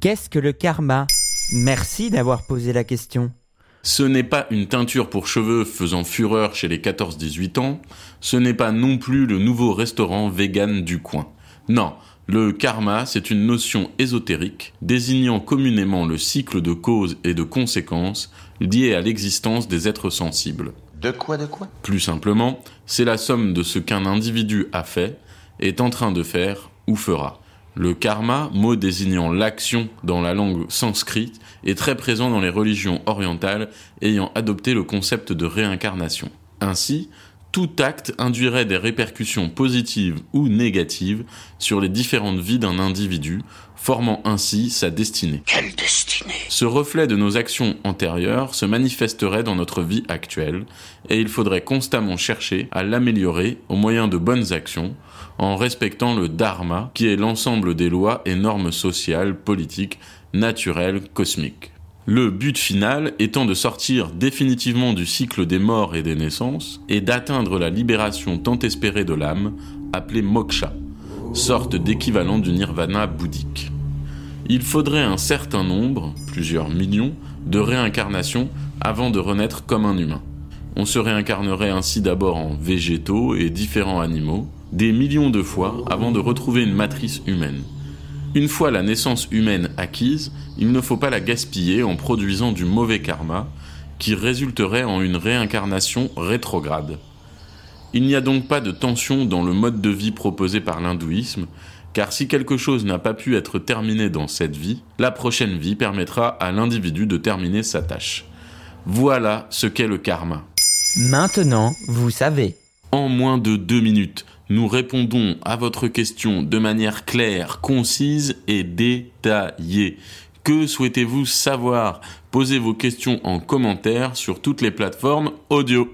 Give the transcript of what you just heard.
Qu'est-ce que le karma? Merci d'avoir posé la question. Ce n'est pas une teinture pour cheveux faisant fureur chez les 14-18 ans, ce n'est pas non plus le nouveau restaurant vegan du coin. Non, le karma, c'est une notion ésotérique désignant communément le cycle de causes et de conséquences liées à l'existence des êtres sensibles. De quoi, de quoi? Plus simplement, c'est la somme de ce qu'un individu a fait, est en train de faire ou fera. Le karma, mot désignant l'action dans la langue sanscrite, est très présent dans les religions orientales ayant adopté le concept de réincarnation. Ainsi, tout acte induirait des répercussions positives ou négatives sur les différentes vies d'un individu, formant ainsi sa destinée. Quelle destinée? Ce reflet de nos actions antérieures se manifesterait dans notre vie actuelle, et il faudrait constamment chercher à l'améliorer au moyen de bonnes actions, en respectant le dharma, qui est l'ensemble des lois et normes sociales, politiques, naturelles, cosmiques. Le but final étant de sortir définitivement du cycle des morts et des naissances et d'atteindre la libération tant espérée de l'âme, appelée moksha, sorte d'équivalent du nirvana bouddhique. Il faudrait un certain nombre, plusieurs millions, de réincarnations avant de renaître comme un humain. On se réincarnerait ainsi d'abord en végétaux et différents animaux, des millions de fois avant de retrouver une matrice humaine. Une fois la naissance humaine acquise, il ne faut pas la gaspiller en produisant du mauvais karma qui résulterait en une réincarnation rétrograde. Il n'y a donc pas de tension dans le mode de vie proposé par l'hindouisme, car si quelque chose n'a pas pu être terminé dans cette vie, la prochaine vie permettra à l'individu de terminer sa tâche. Voilà ce qu'est le karma. Maintenant, vous savez. En moins de deux minutes, nous répondons à votre question de manière claire, concise et détaillée. Que souhaitez-vous savoir? Posez vos questions en commentaire sur toutes les plateformes audio.